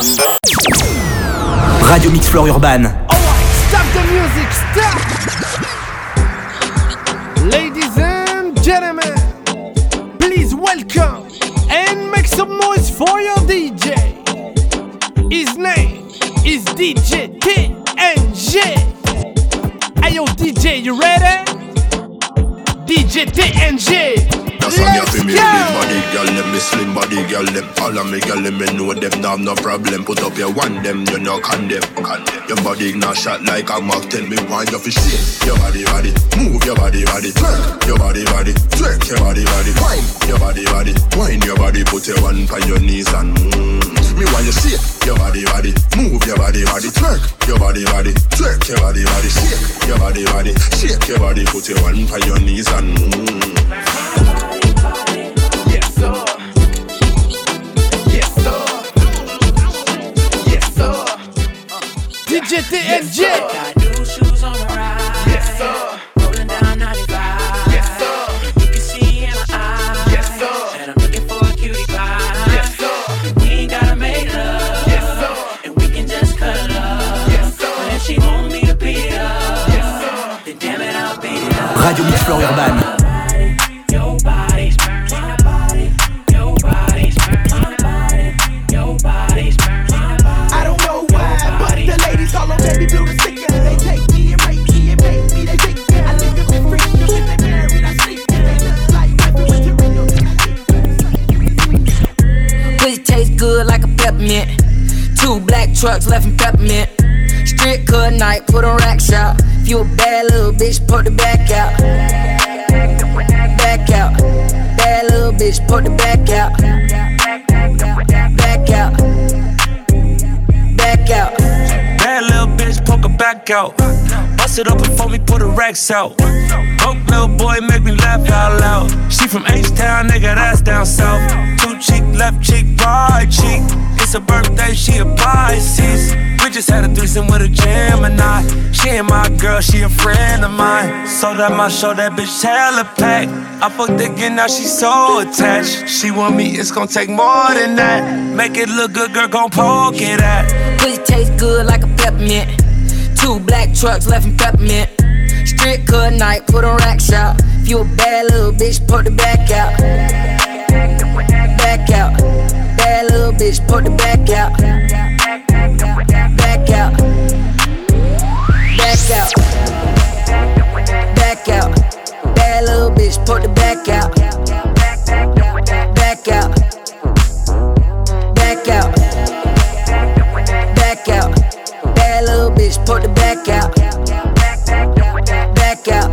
Radio Mix Floor Urban. Alright, stop the music, stop! Ladies and gentlemen, please welcome and make some noise for your DJ. His name is DJ TNG. Hey DJ, you ready? DJ TNG. That's how me have me big body girl, them me slim body girl, them all of me girl, them me know them, nah no problem. Put up your one, them you know condemn, condemn. Your body not shot like a Mark. Tell me why you fi shake your body, body, move your body, body, twerk your body, body, twerk your body, body, wine your body, body, wine your body, put your one on your knees and mmm. Me why you shake your body, body, move your body, body, twerk your body, body, twerk your body, body, shake your body, body, shake your body, put your one on your knees and mmm. DJ TNG. Got new shoes on the ride. Yes, sir. Rolling down 95. Yes, sir. You can see in my eyes. Yes, sir. And I'm looking for a cutie pie. Yes, sir. We ain't gotta make love. Yes, sir. And we can just cut it up. Yes, sir. But if she want me to beat up. Yes, sir. Then damn it, I'll beat it up. Radio Mix Floor Urban. Two black trucks left in peppermint. Strip cut night, put on rack shop. If you a bad little bitch, put the back out. Back out. Bad little bitch, put the back out. Back out. Back out. Bad little bitch, poke her back out. Bust it up before me put the racks out. Broke little boy, make me laugh out loud. She from H-Town, nigga, that's down south. Two cheek, left cheek, right cheek. It's her birthday, she a Pisces. We just had a threesome with a Gemini. She ain't my girl, she a friend of mine. So that my show, that bitch hella pack. I fucked again, now she so attached. She want me, it's gonna take more than that. Make it look good, girl, gon' poke it at. Pussy taste good like a peppermint. Two black trucks left in peppermint. Strip cut night, put on rack shop. If you a bad little bitch, put the back out. Back out. Bitch, put the back out. Back out. Back out. Back out. Bad little bitch, put the back out. Back out. Back out. Back out. Bad little bitch, put the back out. Back out.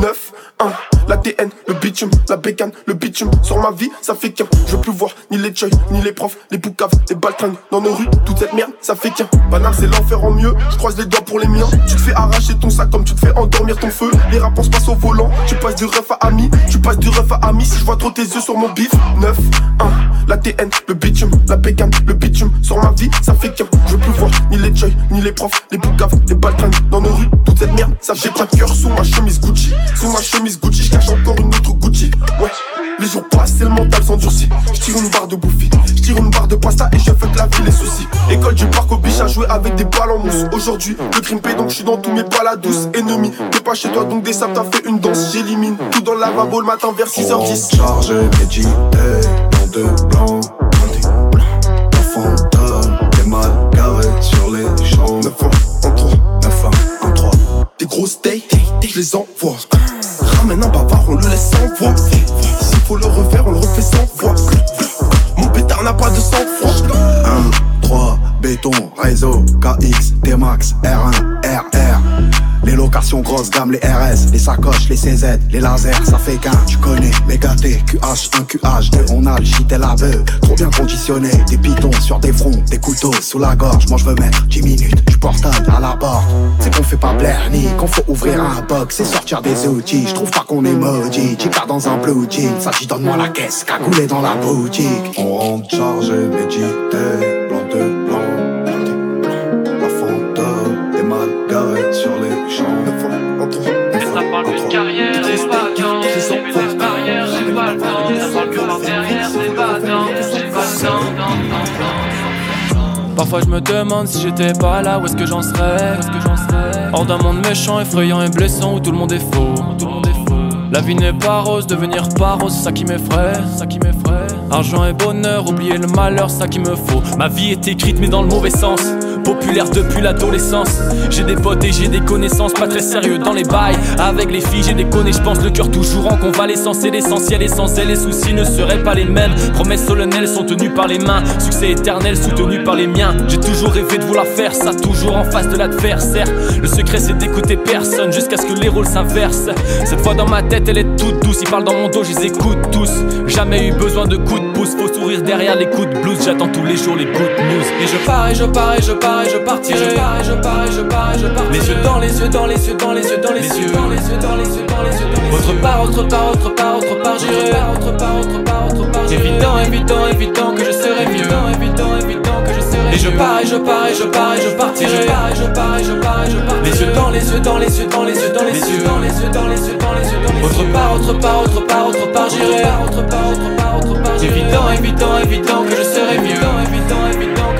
9, 1, la TN, la bécane, le bitume. Sur ma vie, ça fait qu'un. Je veux plus voir ni les choy, ni les profs, les boucaves, les baltringues dans nos rues. Toute cette merde, ça fait qu'un. Banal, c'est l'enfer en mieux. Je croise les doigts pour les miens. Tu te fais arracher ton sac comme tu te fais endormir ton feu. Les réponses passent au volant. Tu passes du ref à ami. Tu passes du ref à ami si je vois trop tes yeux sur mon bif. 9, 1, la TN, le bitume, la bécane, le bitume. Sur ma vie, ça fait qu'un. Je veux plus voir ni les choy, ni les profs, les boucaves, les baltringues dans nos rues. Toute cette merde, ça fait de cœur sous ma chemise Gucci. Sous ma chemise Gucci, je cache encore une autre. Ouais. Les jours passent et le mental s'endurcit. Je tire une barre de bouffi, je tire une barre de pasta et je fais que la vie les soucis. École du parc au biche à jouer avec des balles en mousse. Aujourd'hui, le crime paye donc je suis dans tous mes balades douces. Ennemi, t'es pas chez toi donc des sables t'as fait une danse. J'élimine tout dans le lavabo le matin vers 6h10. Chargé, médité, nom de blanc, fantôme, des mal garés sur les champs. 9 ans, en 3, 9 1, 1, 3. des grosses dates, je les envoie. Ramène un bavard, on le laisse sans voix. S'il faut le refaire, on le refait sans voix. Mon pétard n'a pas de sang-froid. 1, 3, béton, réseau, KX, T-Max, R1, RR. Les locations grosses gamme, les RS, les sacoches, les CZ, les lasers, ça fait qu'un, tu connais, méga T, QH1, QH2, on a le shit et la trop bien conditionné, des pitons sur des fronts, des couteaux sous la gorge, moi je veux mettre 10 minutes, je portable à la porte, c'est qu'on fait pas blaire ni qu'on faut ouvrir un box, c'est sortir des outils, je trouve pas qu'on est maudit, Jicard dans un blue jean, ça dit donne-moi la caisse, cagoulé dans la boutique. On rentre chargé, médité, Je me demande si j'étais pas là, où est-ce que j'en serais, serais Hors d'un monde méchant, effrayant et blessant où tout le monde est faux, tout le monde est faux. La vie n'est pas rose, devenir pas rose, c'est ça qui m'effraie, ça qui m'effraie. Argent et bonheur, oublier le malheur, ça qui me faut. Ma vie est écrite mais dans le mauvais sens. Populaire depuis l'adolescence. J'ai des potes et j'ai des connaissances, pas très sérieux dans les bails. Avec les filles, j'ai des je pense le cœur toujours en convalescence. Et l'essentiel elle, les soucis ne seraient pas les mêmes. Promesses solennelles sont tenues par les mains. Succès éternel soutenu par les miens. J'ai toujours rêvé de vouloir faire ça, toujours en face de l'adversaire. Le secret c'est d'écouter personne jusqu'à ce que les rôles s'inversent. Cette fois dans ma tête, elle est toute douce. Ils parlent dans mon dos, je écoute tous. Jamais eu besoin de coups de pouce. Faut sourire derrière les coups de blues. J'attends tous les jours les good news. Et je pars et je pars et je pars et je partirai. Je pars et je pars et je pars et je pars. Les yeux dans les yeux, dans les yeux, dans les yeux, dans les yeux, dans les yeux, dans les yeux, dans les yeux, dans les yeux. Autre part, autre part, autre part, autre part, j'irai. Autre part, autre part, autre part. Évident, évident, évident que je serai mieux. Évident, évident que je serai Et je pars et je pars et je pars et je partirai. Je pars et je pars et je pars et je pars. Les yeux dans les yeux, dans les yeux, dans les yeux, dans les yeux, dans les yeux, dans les yeux, dans les yeux, dans les yeux. Autre part, autre part, autre part, autre part, j'irai. Autre part, autre part, autre part. Évident, évident, évident que je serai mieux.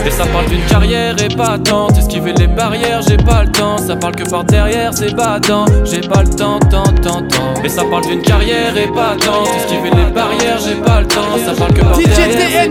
Et ça parle d'une carrière épatante. Esquiver les barrières, j'ai pas le temps. Ça parle que par derrière, c'est battant. J'ai pas le temps, temps, temps, temps. Et ça parle d'une carrière épatante. Esquiver les barrières, j'ai pas le temps. Ça parle que par derrière.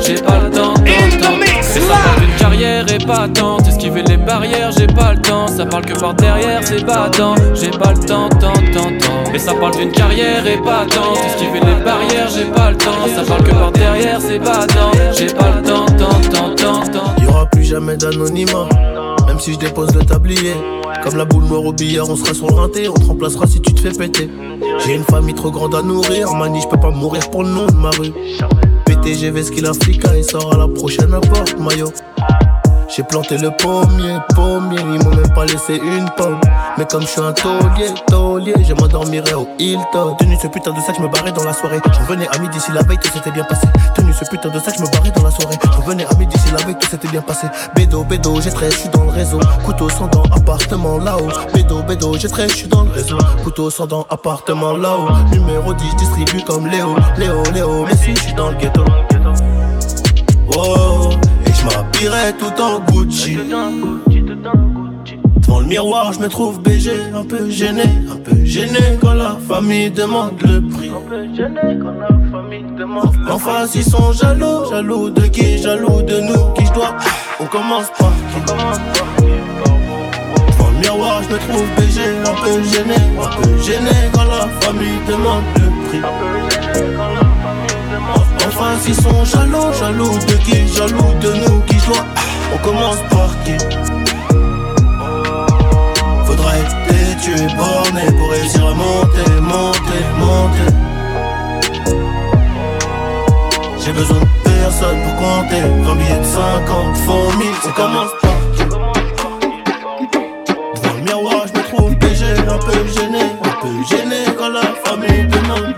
J'ai pas le temps, Et ça parle d'une carrière épatante. Esquiver les barrières, j'ai pas le temps. Ça parle que par derrière, c'est battant. J'ai pas le temps, temps, temps, temps. Et ça parle d'une carrière épatante. Esquiver les barrières, j'ai pas le temps. Ça parle que par derrière, c'est battant. J'ai pas le temps, temps, temps, temps, temps. Y'aura plus jamais d'anonymat. Même si je dépose le tablier. Comme la boule noire au billard, on sera sur le. On te remplacera si tu te fais péter. J'ai une famille trop grande à nourrir. Mani, je peux pas mourir pour le nom de ma rue. PTGV, ce qu'il Africa, il sort à la prochaine porte, maillot. J'ai planté le pommier, pommier, ils m'ont même pas laissé une pomme. Mais comme je suis un taulier, taulier, je m'endormirai au Hilton. Tenu ce putain de sac, je me barrais dans la soirée. Je revenais à midi si la veille tout s'était bien passé. Tenu ce putain de sac, je me barrais dans la soirée. Je revenais à midi si la veille tout s'était bien passé. Bédo, bédo, j'ai trait, je suis dans le réseau. Couteau sans dents, appartement là-haut. Bédo, bédo, j'ai trait, je suis dans le réseau. Couteau sans dents, appartement là-haut. Numéro 10, je distribue comme Léo. Léo, Léo, mais je suis dans le ghetto. Oh, m'habillerai tout en Gucci. Devant le miroir, je me trouve BG, un peu gêné, un peu gêné quand la famille demande le prix. En face, ils sont jaloux, jaloux de qui, jaloux de nous, qui je dois. On commence par qui? Devant le miroir, je me trouve BG, un peu gêné, un peu gêné quand la famille demande le prix. En ils sont jaloux, jaloux de qui, jaloux de nous, qui je dois. On commence par qui? Faudra être têtu et borné pour réussir à monter, monter, monter. J'ai besoin de personne pour compter 20 billets de 50, faux 1000, on commence par qui? Devant le miroir, je me trouve BG, un peu gêné, un peu gêné quand la famille demande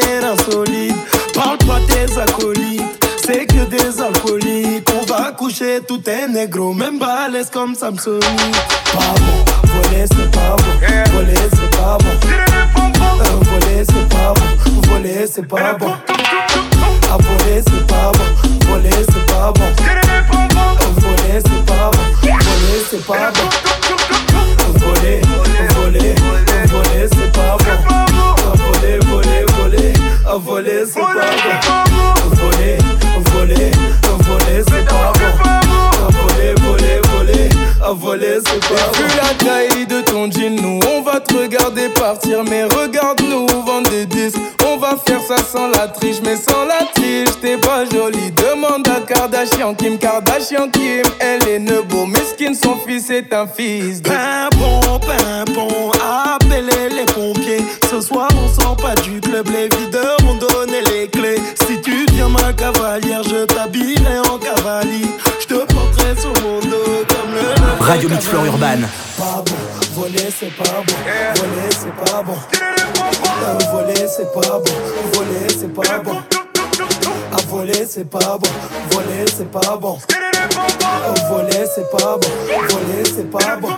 l'air insolite. Parle pas tes acolytes, c'est que des alcooliques On va coucher tout est négro, même balèze comme Samsung Pas bon, voler c'est pas bon, voler c'est pas bon. Euh, Voler c'est pas bon, voler c'est pas bon. À voler c'est pas bon, voler c'est pas bon. Euh, Voler c'est pas bon, voler c'est pas bon. Voler, voler voler, c'est pas bon. Voler, voler, voler c'est pas bon. Voler, voler, voler, voler c'est pas Vu bon. la taille de ton jean, nous on va te regarder partir, mais regarde-nous vendre des disques. On va faire ça sans la triche, mais sans la triche, t'es pas jolie. Demande à Kardashian, Kim Kardashian, Kim, elle est nebo. Mesquine, son fils est un fils de. Pimpon, pimpon, appelez les pompiers. Ce soir, on sort pas du club, les videurs ont donné les clés. Si tu deviens ma cavalière, je t'habillerai en cavalier. Je te porterai sur mon dos comme le Radio Mix cavalier. Urban. Pas bon, voler c'est pas bon, voler c'est pas bon. Euh, voler c'est pas bon, voler c'est pas bon. À voler c'est pas bon, voler c'est pas bon. Voler c'est pas bon, voler c'est pas bon.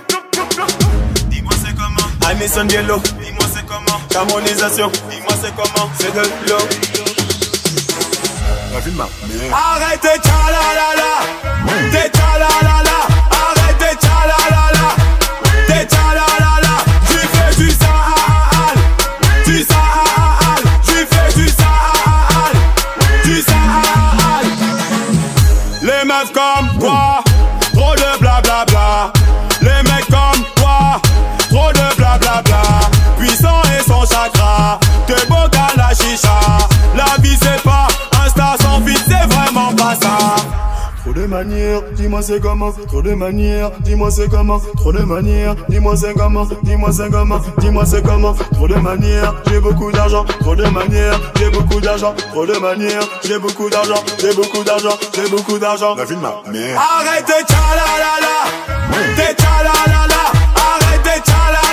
Dis-moi c'est comment? Amison Diallo Dis-moi c'est comment? Camonisation Dis-moi c'est comment? C'est de l'eau. De. Arrête tes tchalalala. Tes tchalalala. Arrête tes tchalalala. Tes tchalalala. Tu fais du sale de manières, dis-moi c'est comment. Trop de manières, dis-moi c'est comment. Trop de manières, dis-moi c'est comment. Dis-moi c'est comment. Dis-moi c'est comment. Trop de manières, j'ai beaucoup d'argent. Trop de manières, j'ai beaucoup d'argent. Trop de manières, j'ai beaucoup d'argent. J'ai beaucoup d'argent. J'ai beaucoup d'argent. La vie de ma mère. Arrête tes tchalalala Tes tchalalala Arrête tes tchalalala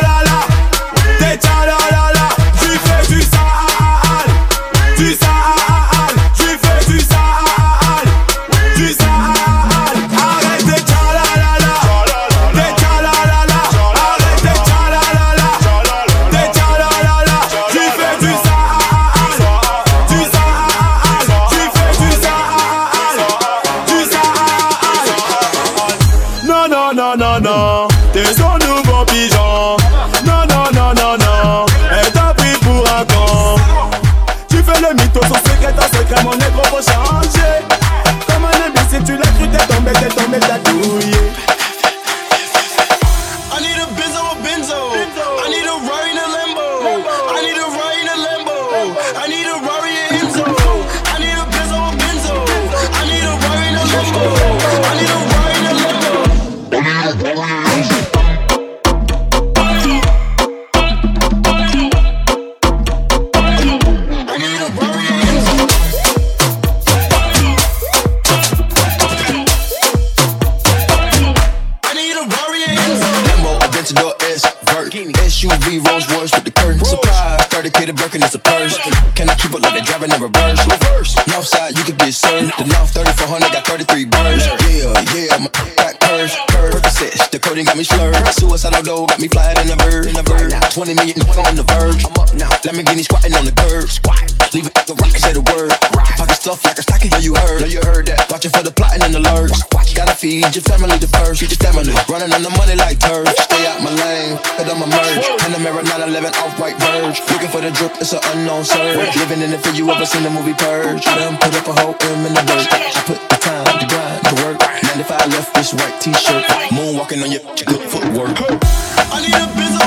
driving in reverse? Reverse. North side, you could get served. The North 3400 got 33 birds. Yeah, yeah, my got curves, curves. Percocets, the coding got me slurred. Suicidal dough got me flying in a bird, in a bird. 20 million on the verge. I'm up now. These squatting on the curb. Squat. Leave it the rock and say the word. Stuff like a stocking, yeah, you heard. Yeah, you heard that. Watching for the plotting and the lurks. Got a feed your family the first. Feed your family. Running on the money like turf. Stay out my lane, but I'm a merge. Panamera 911 off white verge. Looking for the drip, it's an unknown surge. Living in the field, you ever seen the movie Purge? I done put up a whole M in the dirt. I put the time, the grind, the work. 95 left this white t-shirt. Moonwalking on your good footwork. I need a Benzo,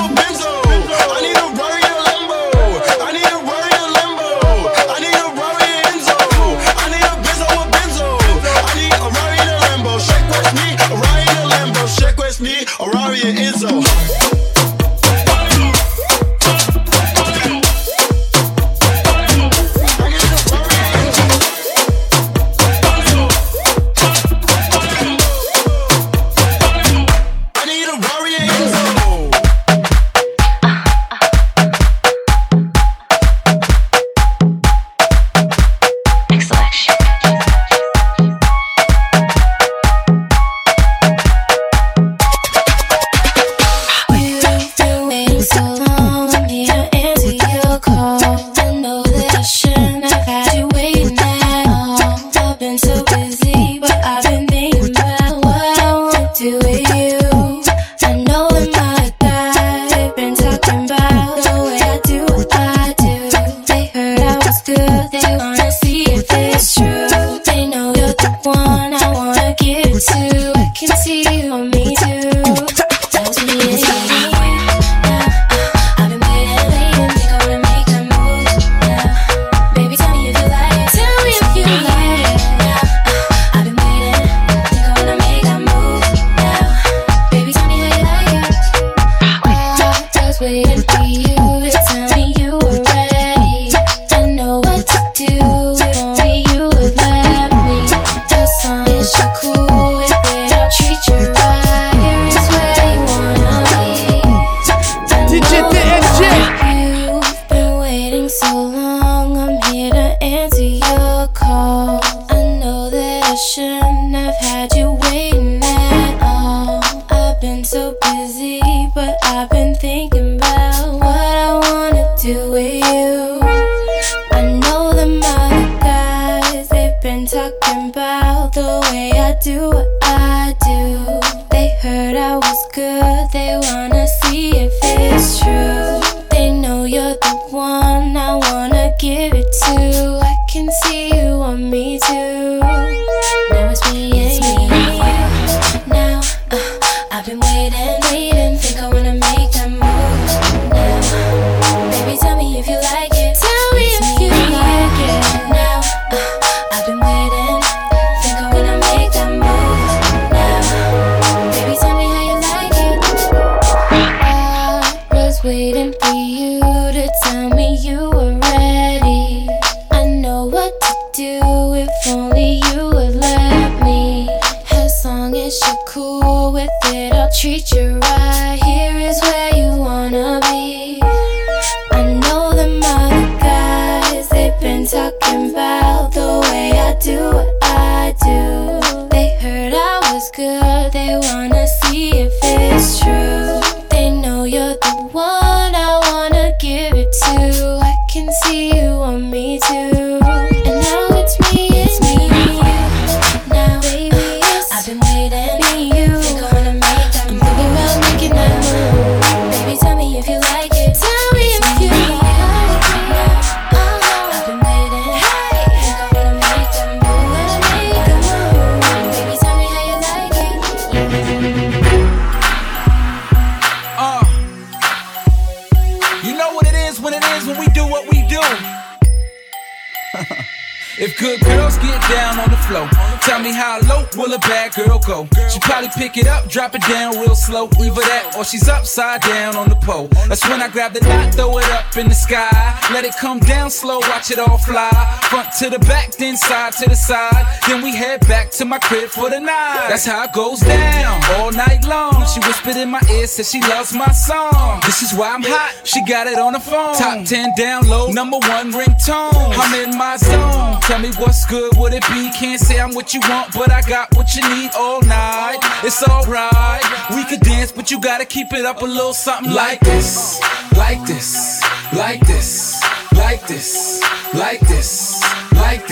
Pick it up, drop it down real slow. Either that or she's upside down on the pole. That's when I grab the knot, throw it up in the sky. Let it come down slow, watch it all fly. Front to the back, then side to the side. Then we head back to my crib for the night. That's how it goes down all night long. She whispered in my ear, said she loves my song. This is why I'm hot. She got it on the phone. Top 10 download, number one ringtone. I'm in my zone. Tell me what's good, would it be? Can't say I'm what you want, but I got what you need all night. It's alright. We could dance, but you gotta keep it up a little something like this. Like this, like this, like this, like this, like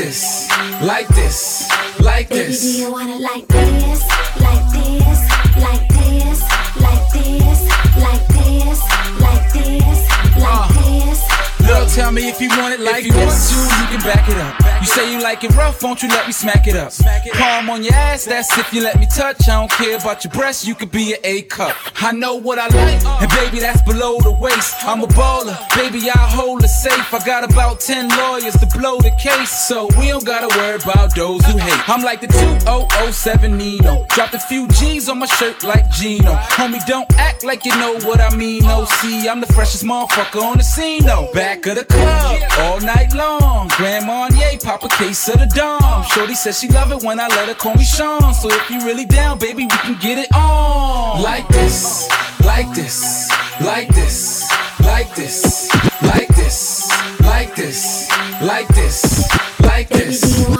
like this, like this, Baby, do you wanna like this, like this, like this, like this, Tell me if you want it like If you this. want to, you can back it up. You say you like it rough, won't you let me smack it up? Smack it Palm on your ass, that's if you let me touch. I don't care about your breasts, you could be an A cup. I know what I like, and baby, that's below the waist. I'm a baller, baby, I hold it safe. I got about 10 lawyers to blow the case, so we don't gotta worry about those who hate. I'm like the 2007 Nino. Dropped a few G's on my shirt like Gino. Homie, don't act like you know what I mean. No, see, I'm the freshest motherfucker on the scene, no. Back of the club, all night long. Grand Marnier, pop a case of the Dom. Shorty says she love it when I let her call me Sean. So if you really down, baby, we can get it on. Like this, like this, like this, like this, like this, like this, like this, like this. Baby, do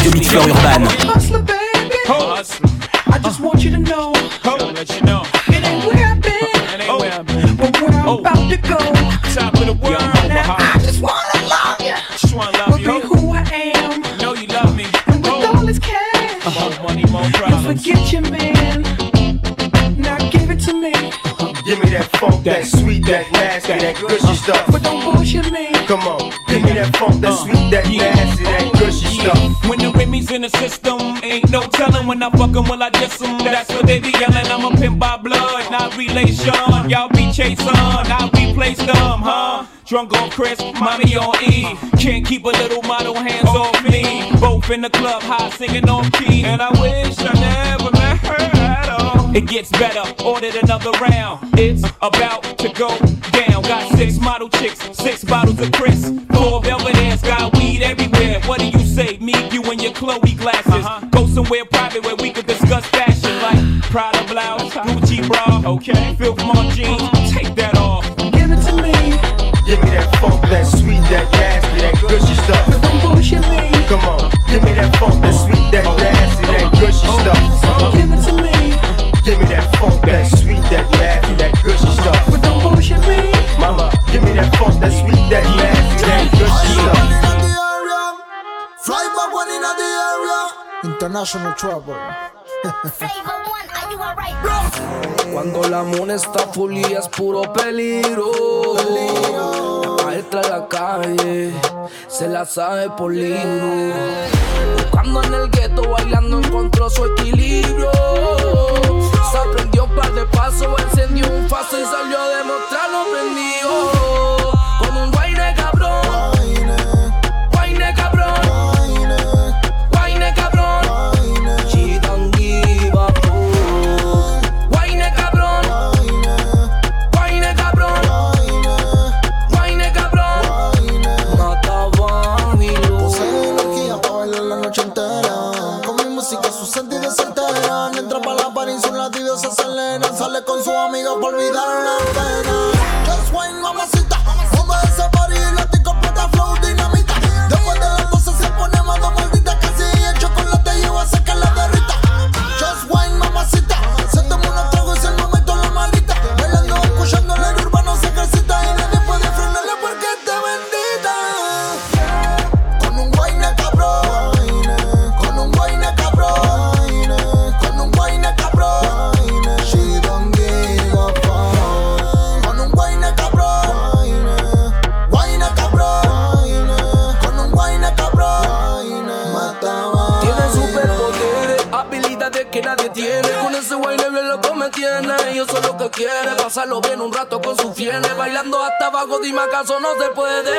Radio Mix Fleur Urban. Hustler, baby. I just want you to know. Let you know. It ain't where I've been. It ain't where I've been. But where I'm about to go. Top of the world. Now I just wanna love ya. Just wanna love you. be who I am. Know you love me. And with all this cash. More money, more problems. forget your man. Now give it to me. Give me that funk, that sweet, that nasty, that gushy stuff. But don't bullshit me. Come on, give me that funk, that uh, sweet, that nasty, that gushy stuff. When the Remy's in the system, ain't no telling when I fuck 'em, will I diss 'em? That's what they be yelling. I'm a pimp by blood, not relation. Y'all be chasing, I replace them, huh? Drunk on Chris, mommy on E. Can't keep a little model hands off me. Both in the club, high singing on key. And I wish I never met her at all. It gets better, ordered another round. It's about to go down. Got six model chicks, six bottles of Chris. Four velvet ass, got weed everywhere. What do you say? Me, you, your Chloe glasses. Uh-huh. Go somewhere private where we could discuss fashion like Prada blouse, Gucci bra. Okay, Filth Mart jeans, take that off. Give it to me. Give me that funk, that sweet, that nasty, that gushy stuff. But Don't bullshit me. Come on, give me that funk, that sweet, that nasty, that gushy stuff. Give it to me. Give me that funk, that sweet, International trouble. Cuando la mona está full y es puro peligro. Maestra la calle se la sabe por libro. Buscando en el gueto, bailando encontró su equilibrio. Se aprendió un par de pasos, encendió un faso y salió a demostrarlo caso no se puede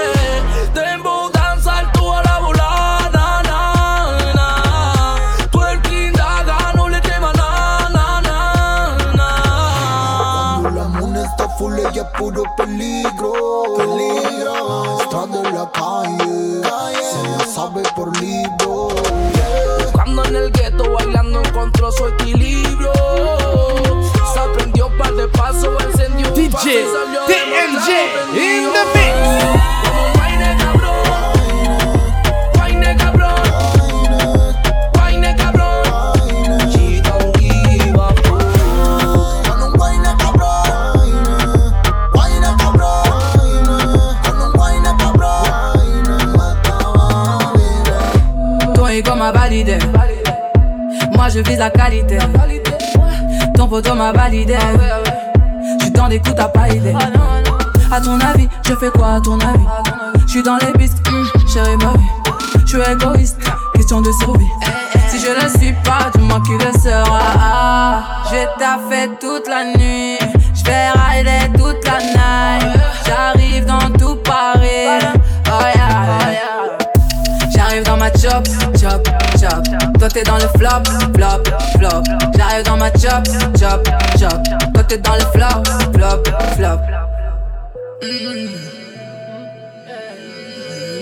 chop, chop. Toi t'es dans le flop, flop, flop. J'arrive dans ma chop, chop, chop. Toi t'es dans le flop, flop, flop.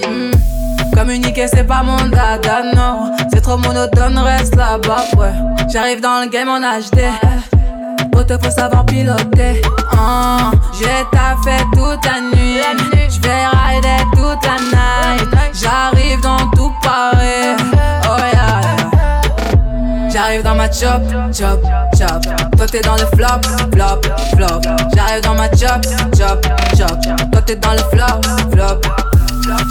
Mm. Communiquer c'est pas mon dada, non. C'est trop monotone, reste là-bas, ouais. J'arrive dans le game en HD. Oh, te faut savoir piloter. Ah, J'ai taffé toute la nuit. J'vais rider toute la night. J'arrive dans tout Paris. Oh yeah, yeah. J'arrive dans ma chop, chop, chop. Toi t'es dans le flop, flop, flop. J'arrive dans ma chop, chop, chop. Toi t'es dans le flop, flop.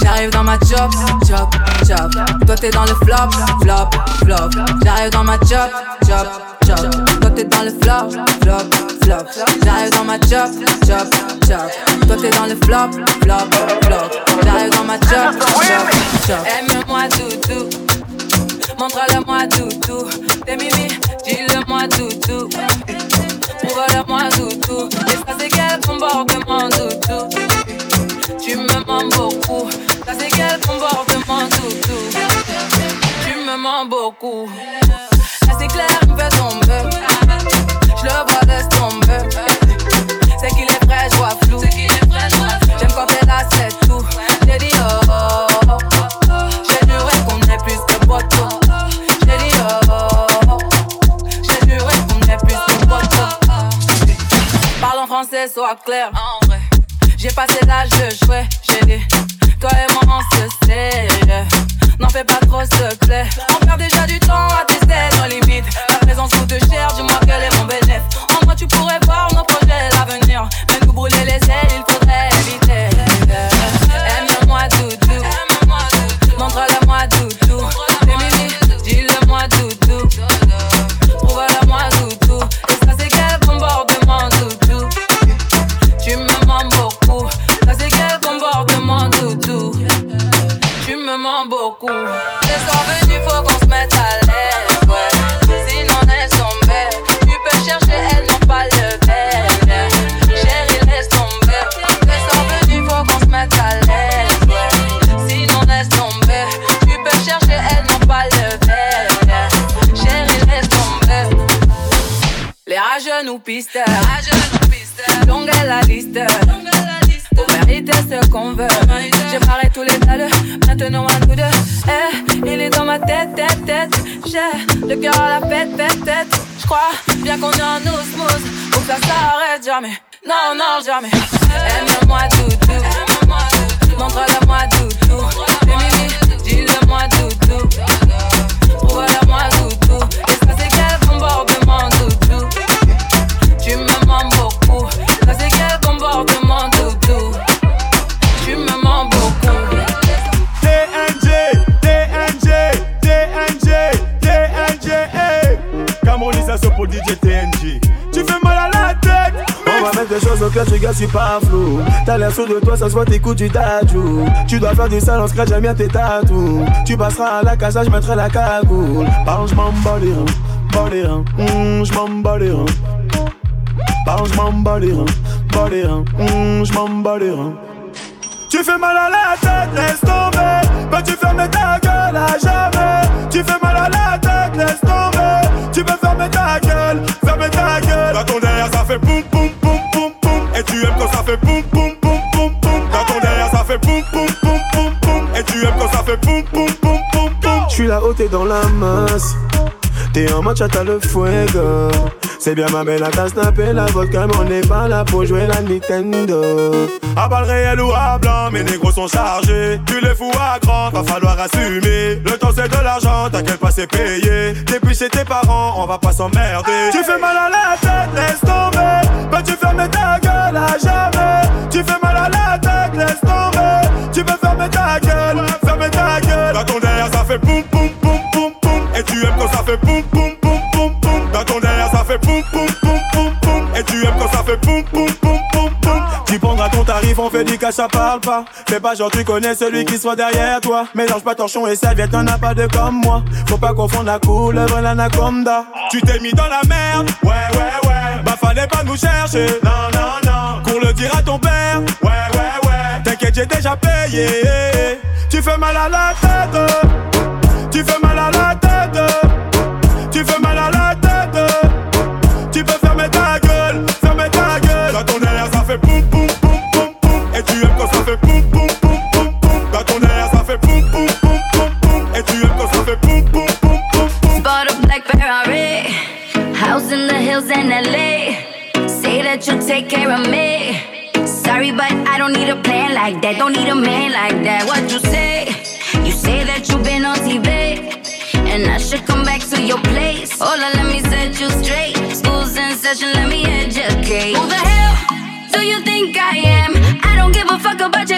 J'arrive dans ma chop, chop, chop. Toi t'es dans le flop, flop, flop. J'arrive dans ma chop, chop, chop. T'es dans le flop, flop, flop. J'arrive dans ma chop, chop, chop. Toi t'es dans le flop, flop, flop. J'arrive dans ma chop, chop, chop. Aime-moi doudou, montre-le-moi doudou. T'es mimi, dis-le-moi doudou. Prouve-le-moi doudou. Et ça c'est quel comportement doudou. Tu me mens beaucoup. Ça c'est quel comportement doudou. Tu me mens beaucoup. Laisse tomber. C'est qu'il est vrai, je vois flou. J'aime quand t'es là, c'est tout. J'ai dit oh, oh, oh, oh. J'ai juré qu'on est plus que poteaux. J'ai dit oh, oh, oh. J'ai juré qu'on est plus que poteaux. Parle en français, sois clair. En vrai. J'ai passé l'âge de jouer, j'ai dit. Toi et moi, on se sait. N'en fais pas trop secret. On perd déjà du temps à tester nos limites. Ta présence coûte cher, De toi, ça se voit, t'écoutes du tatou. Tu dois faire du sale, on scratch, j'aime bien tes tatous. Tu passeras à la casa, je mettrai la cagoule. Parle, je m'en bats les reins, bats les reins, hum, je m'en bats les reins. Parle, je m'en bats les reins, bats les reins, hum, je m'en bats les reins. Tu fais mal à la tête, laisse tomber. Peux-tu fermer ta gueule à jamais? Tu fais mal là-haut, t'es dans la masse. T'es en mode chata le fuego. C'est bien ma belle à ta snapper la vodka, mais on n'est pas là pour jouer la Nintendo. À bas le réel ou à blanc, mes négros sont chargés. Tu les fous à grand, va falloir assumer. Le temps c'est de l'argent, t'inquiète pas, c'est payé. Depuis chez tes parents, on va pas s'emmerder. Tu fais mal à la tête, laisse tomber. Peux-tu fermer ta gueule à jamais? Tu fais mal à la tête, laisse tomber. Tu peux fermer ta gueule, fermer ta gueule. Dans ton derrière, ça fait boum boum tu aimes quand ça fait boum boum boum boum boum. Dans ton derrière, ça fait boum boum boum boum boum. Et tu aimes quand ça fait boum boum boum boum boum. Tu prendras ton tarif, on fait du cash, ça parle pas. Fais pas genre tu connais celui qui soit derrière toi. Mélange pas torchon et serviette, t'en as pas de comme moi. Faut pas confondre la couleuvre et l'anaconda. Tu t'es mis dans la merde, ouais ouais ouais. Bah fallait pas nous chercher, non non non. Qu'on le dira à ton père, ouais ouais ouais. T'inquiète, j'ai déjà payé. Tu fais mal à la tête. Tu fais mal in LA. Say that you'll take care of me. Sorry, but I don't need a plan like that. Don't need a man like that. What you say? You say that you've been on TV. And I should come back to your place. Hola, let me set you straight. School's in session, let me educate. Who the hell do you think I am? I don't give a fuck about your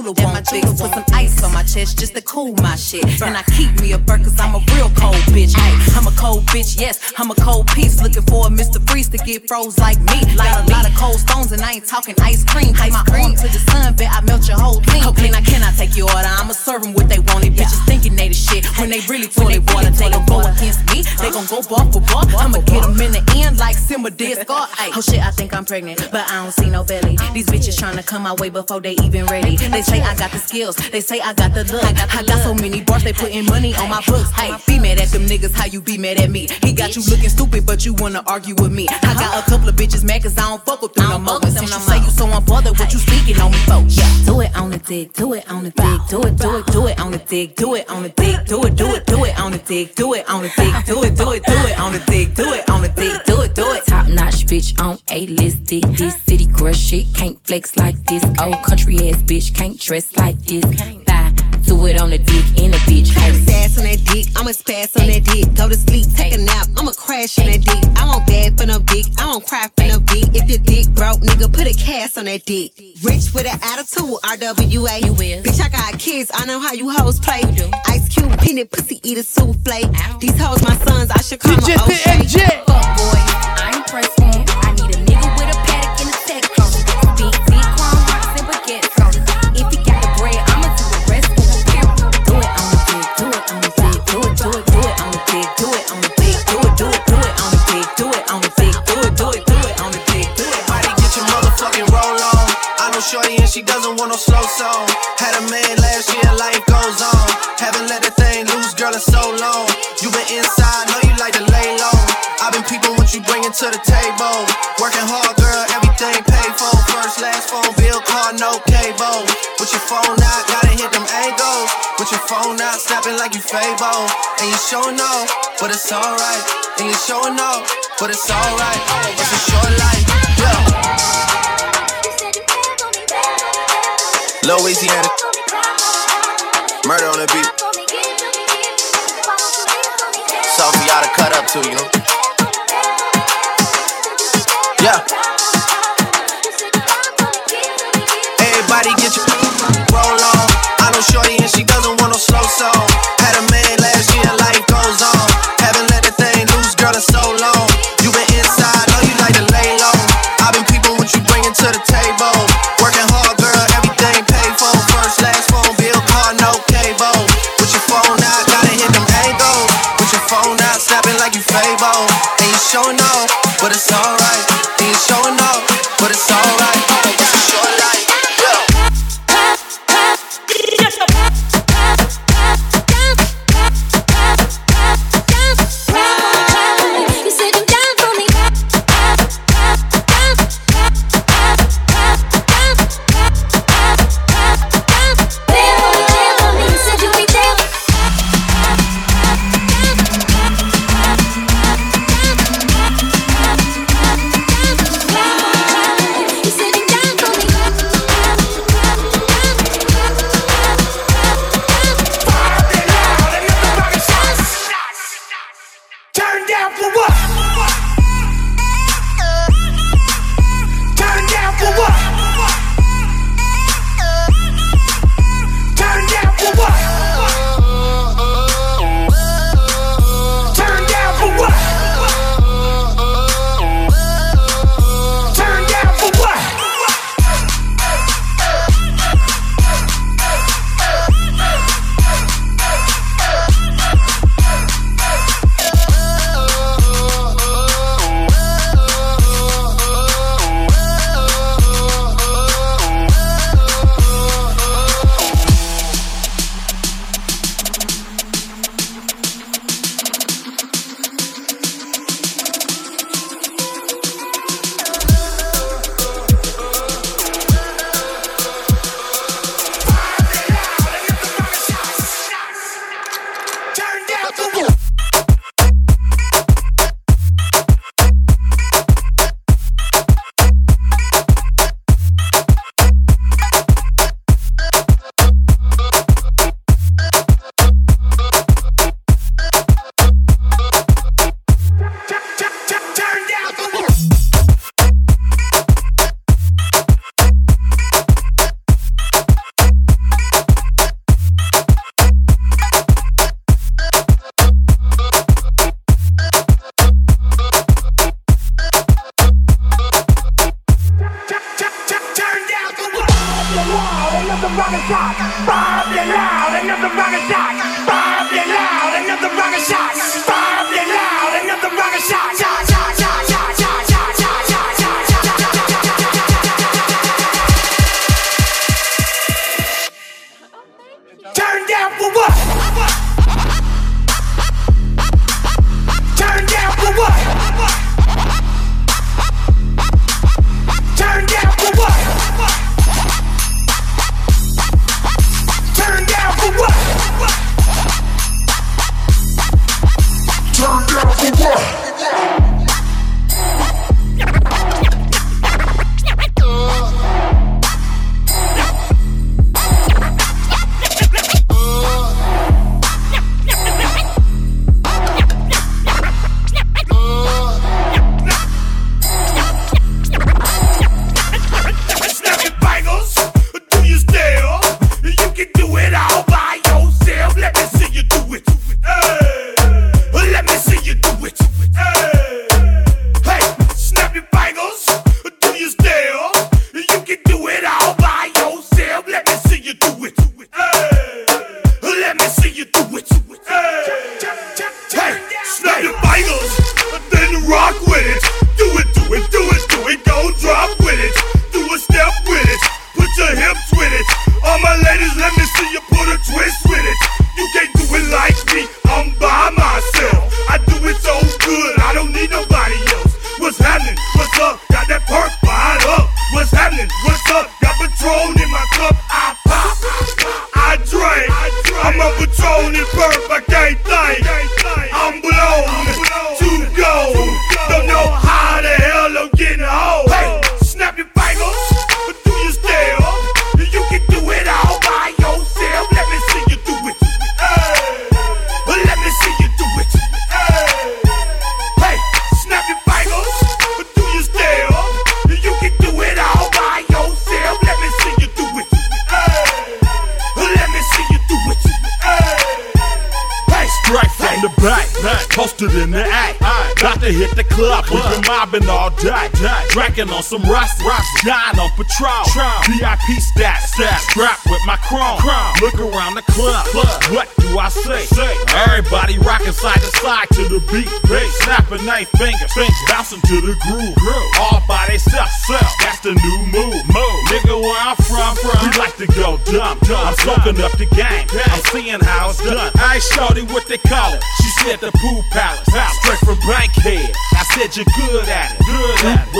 nothing that my jeweler. Put some ice on my chest just to cool my shit. And I keep me a burk cause I'm a real cold bitch. Ay, I'm a cold bitch, yes, I'm a cold piece. Looking for a Mr. Freeze to get froze like me. Got a lot of cold stones and I ain't talking ice cream. Take my arm to the sun, bet I melt your whole team. Okay, now can I take your order? I'ma serve them what they wanted. Bitches thinking they the shit. when they really they water, they gon' go against me. They gon' go bar for bar. I'ma get them in the end like Simba did Scar. Oh shit, I think I'm pregnant, but I don't come my way before they even ready. They say I got the skills, they say I got the look. I got so many bars, they putting money on my books. Hey, be mad at them niggas, how you be mad at me? He got you looking stupid, but you wanna argue with me. I got a couple of bitches mad cause I don't fuck with them no more. Since you say you so unbothered, what you speaking on me for? Yeah, do it on the dick, do it on the dick, do it, do it, do it on the dick, do it on the dick, do it, do it, do it on the dick, do it on the dick, do it, do it, do it on the dick, do it on the dick, bitch on a list. This city girl shit can't flex like this. Old country ass bitch can't dress like this. Bye. Do it on the dick in a bitch. Sass on that dick, I'ma spaz on that dick. Go to sleep, take a nap, I'ma crash on that dick. I won't bad for no dick, I won't cry for no dick. If your dick broke, nigga, put a cast on that dick. Rich with an attitude, RWA. You will. Bitch, I got kids, I know how you hoes play. You do. Ice Cube, peanut, pussy, eat a souffle. These hoes my sons, I should call my TNG. Fuck boy, I ain't pressing. I need a nigga with a Patek and a tech on. Big dick, chrome rocks and baguettes on. If he got the bread, I'ma do the rest for pimp. Do it on the dick, do it on the dick, do it, do it, do it on the dick, do it on the dick, do it, do it, do it on the dick, do it on the dick, do it, do it, do it on the dick, do it. Everybody get your motherfucking roll on. I know Shorty and she doesn't want no slow song. Had a man last year, life goes on. Haven't let that thing loose, girl, in so long. To the table. Working hard, girl, everything paid for. First, last phone bill, car, no cable. With your phone out, gotta hit them angles. With your phone out, snapping like you Fable. And you showing off, but it's alright. And you showing off, but it's alright. It's a short life, yeah. Louisiana. Murder on the beat. So for y'all to cut up to, you Yeah. Everybody get your roll on. I know Shorty and she doesn't want no slow song.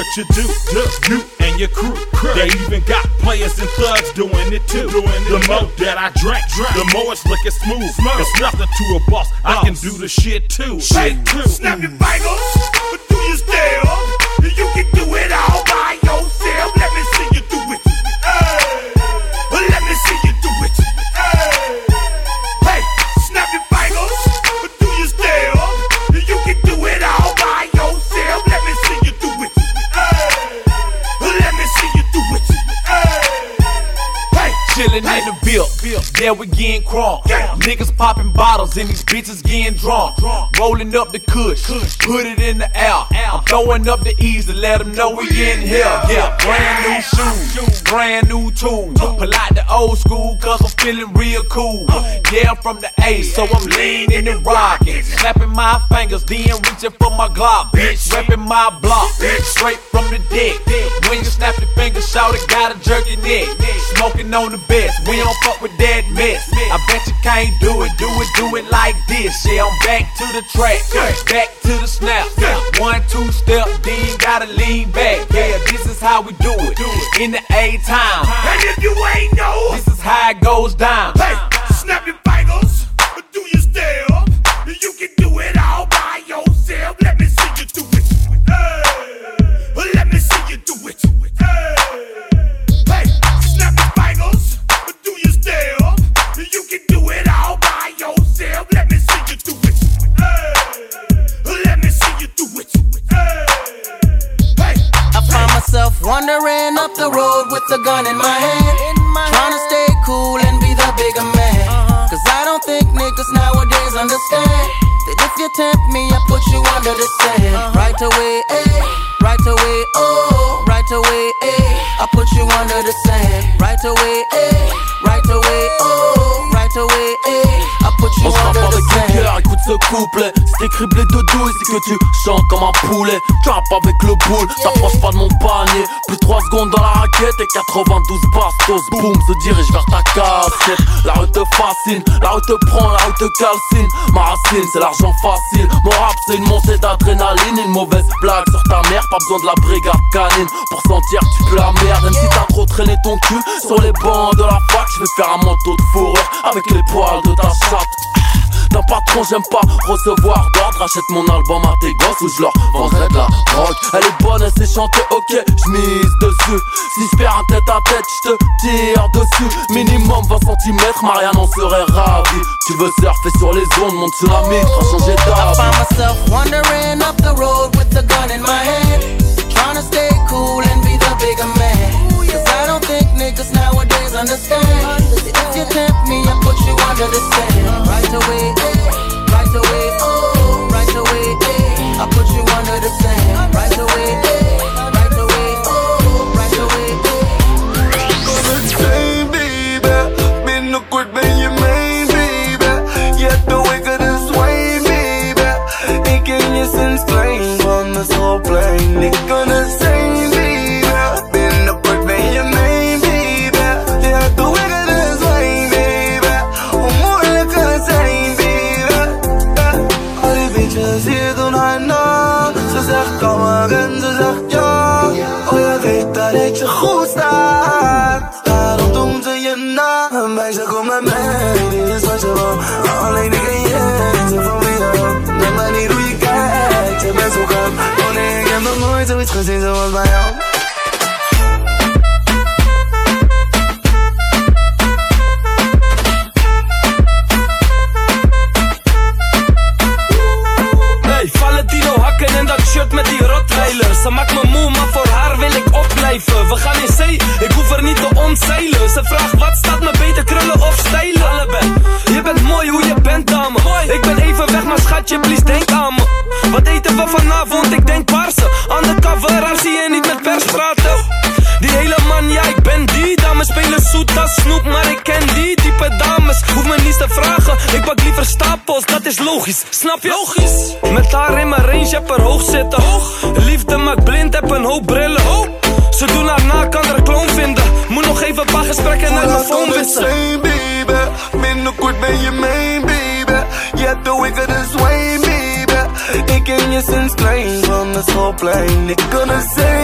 What you do, do, you and your crew. They even got players and thugs doing it too. Doing the more that I drink, the more it's looking smooth. It's nothing to a boss. I can do the shit too. Shit too. Snap your fingers. But do you still? You can do it all yeah, we getting crunk. Niggas popping bottles and these bitches getting drunk. Rolling up the kush, put it in the air. I'm throwing up the ease to let them know we in here. Yeah, brand new shoes, brand new tools. Pull out the old school, cause I'm feeling real cool. Yeah, from the A, so I'm leaning and rocking. Snapping my fingers, then reaching for my Glock. Bitch, repping my block, straight from the dick. When you snap your fingers, shout it, gotta jerk your neck. Smoking on the best, we don't fuck with that mess. I bet you can't do it, do it, do it like this. Yeah, I'm back to the track, back to the snap. One, two step, then gotta lean back. Yeah, this is how we do it. In the A time. And if you ain't know, this is how it goes down. Hey, snap your fingers. Do you still? You can do it all by yourself. Let me see you do it. Hey, let me see you do it. Hey, hey, myself wandering up the road with a gun in my hand. Trying to stay cool and be the bigger man. Cause I don't think niggas nowadays understand that if you tempt me, I put you under the sand. Right away, eh? Couplet C'est criblé de douille, c'est que tu chantes comme un poulet. Tu rappes avec le boule, t'approches pas de mon panier. Plus 3 secondes dans la raquette et 92 bastos. Boum, se dirige vers ta casquette La rue te fascine, la rue te prend, la rue te calcine. Ma racine, c'est l'argent facile. Mon rap, c'est une montée d'adrénaline. Une mauvaise blague sur ta mère, pas besoin de la brigade canine. Pour sentir que tu peux la merde Même si t'as trop traîné ton cul sur les bancs de la fac Je vais faire un manteau de fourrure avec les poils de ta chatte d'un patron, j'aime pas recevoir d'ordre. Achète mon album à tes gosses ou je leur vendrai de la drogue. Elle est bonne, elle sait chanter, ok, j'mise dessus. Si je perds un tête à tête, j'te tire dessus. Minimum 20 cm, Marianne en serait ravie. Tu veux surfer sur les ondes, mon tsunami, t'as changé d'art. I find myself wandering up the road with a gun in my hand. Trying to stay cool and be the bigger man. niggas nowadays understand. If you tempt me, I put you under the sand. Right away, iets gezien zoals bij all fly, nigga gonna say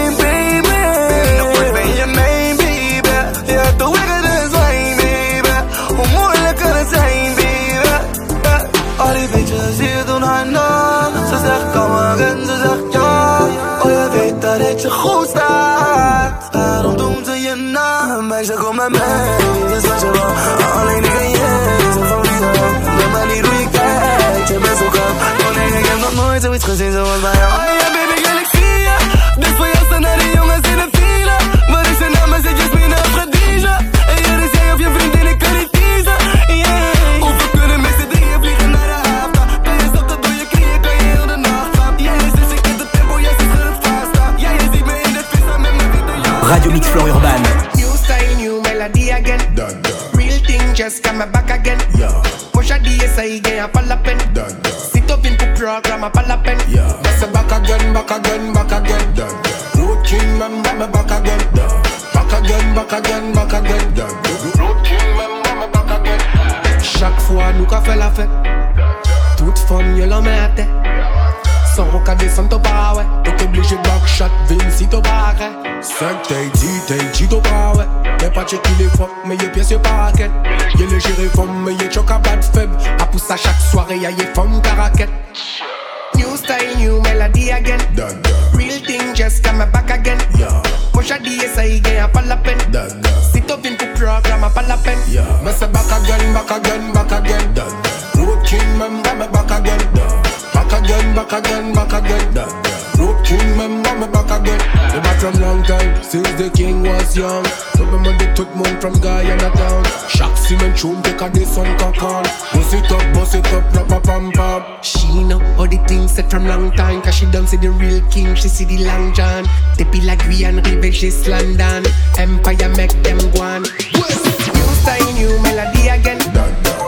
Cause the sun cock on. Bust it up, bust it up, rap a pam pam. She know all the things set from long time Cause she done see the real king, she see the long john. Depuis la Guyane, rive just London. Empire make them go on. New style, new melody again.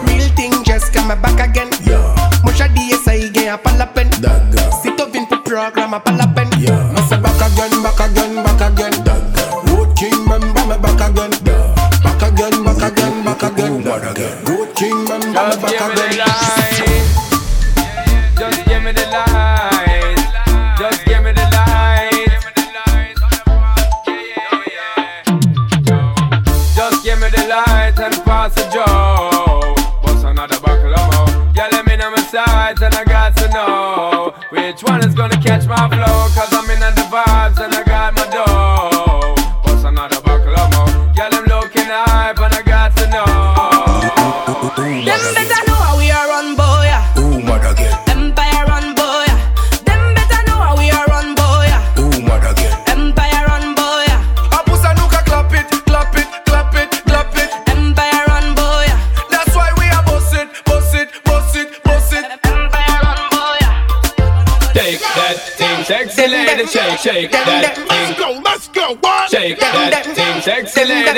Real thing just come back again. Mucha DSI gain a palapen Sit up in for program a palapen just a joke. Bust another buckle of mo. Yeah, let me know my sides and I got to know which one is gonna catch my flow. Cause I'm in the vibes and I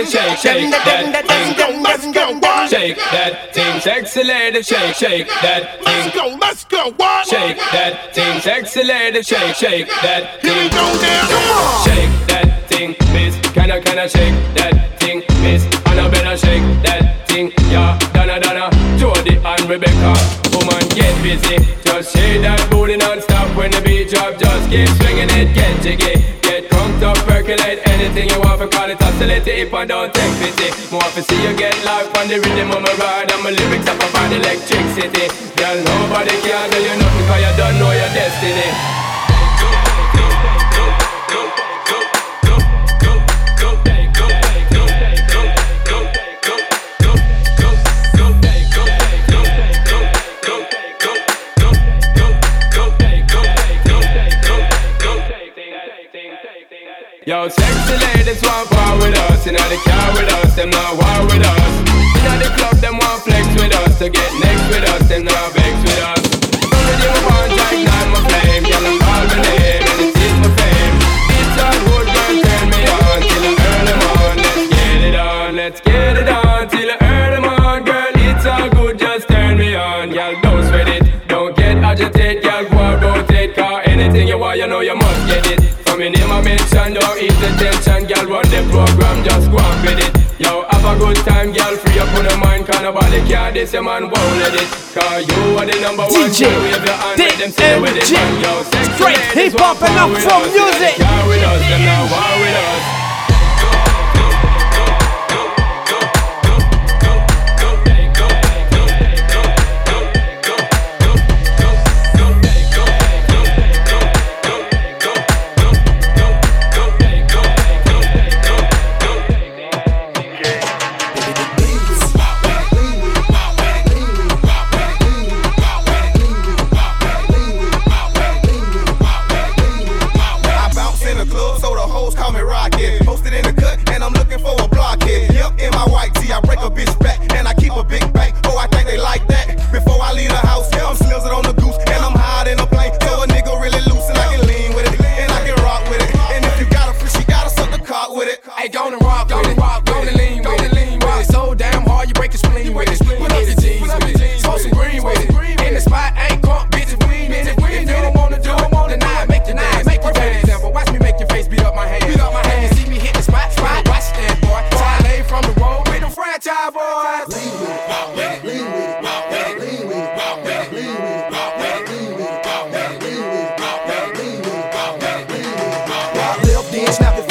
shake, that thing. Go, let's go, shake that thing. Sexy shake, that thing. Go, let's go, what? Shake that thing. Sexy shake, that thing. Go now, come on. Shake that thing, miss. Can I, can I shake that thing, miss? And I better shake that thing, yeah. Donna, Donna, Jody and Rebecca. Woman, get busy. Just shake that booty non-stop when the beat drop. Just keep swinging it, get jiggy, get crunked up anything you want to call it oscillating If I don't take pity. More to see you get life on the rhythm of my ride And my lyrics up about electricity. Girl, nobody can tell you nothing Cause you don't know your destiny. out. Sexy ladies want power with us. Inna the car with us, them not war with us. Inna the club, them want flex with us. To get next with us, them not vex with us. attention, girl, the program, just go with it. Yo, have a good time, girl, free up on the mind, cause nobody care, this your man won't let it. Cause you are the number one, DJ, wave your hand, let them stay with it. Yo, Straight hip-hop and up from music. With us, them now with us. Snap.